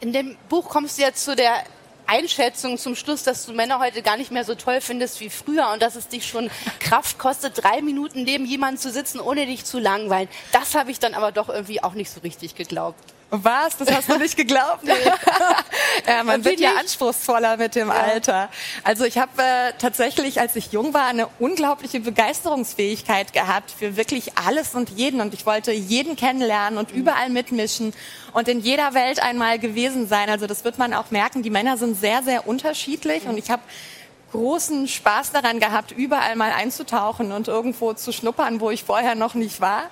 In dem Buch kommst du jetzt zu der Einschätzung zum Schluss, dass du Männer heute gar nicht mehr so toll findest wie früher und dass es dich schon Kraft kostet, drei Minuten neben jemandem zu sitzen, ohne dich zu langweilen. Das habe ich dann aber doch irgendwie auch nicht so richtig geglaubt. Was? Das hast du nicht geglaubt? <laughs> Nee. ja, man wird ja anspruchsvoller mit dem ja. Alter. Also ich habe äh, tatsächlich, als ich jung war, eine unglaubliche Begeisterungsfähigkeit gehabt für wirklich alles und jeden. Und ich wollte jeden kennenlernen und mhm. überall mitmischen und in jeder Welt einmal gewesen sein. Also das wird man auch merken. Die Männer sind sehr, sehr unterschiedlich. Mhm. Und ich habe großen Spaß daran gehabt, überall mal einzutauchen und irgendwo zu schnuppern, wo ich vorher noch nicht war.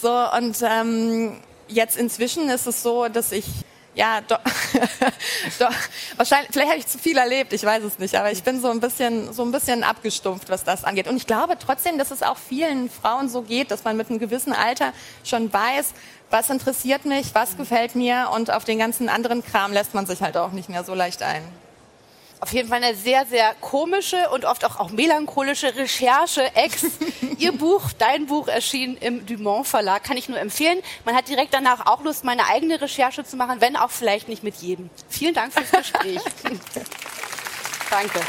So und ähm, jetzt inzwischen ist es so, dass ich ja, doch, <laughs> doch, wahrscheinlich, vielleicht habe ich zu viel erlebt, ich weiß es nicht, aber ich bin so ein bisschen, so ein bisschen abgestumpft, was das angeht. Und ich glaube trotzdem, dass es auch vielen Frauen so geht, dass man mit einem gewissen Alter schon weiß, was interessiert mich, was gefällt mir und auf den ganzen anderen Kram lässt man sich halt auch nicht mehr so leicht ein auf jeden Fall eine sehr, sehr komische und oft auch, auch melancholische Recherche. Ex, <laughs> ihr Buch, dein Buch erschien im Dumont Verlag, kann ich nur empfehlen. Man hat direkt danach auch Lust, meine eigene Recherche zu machen, wenn auch vielleicht nicht mit jedem. Vielen Dank fürs Gespräch. <laughs> Danke.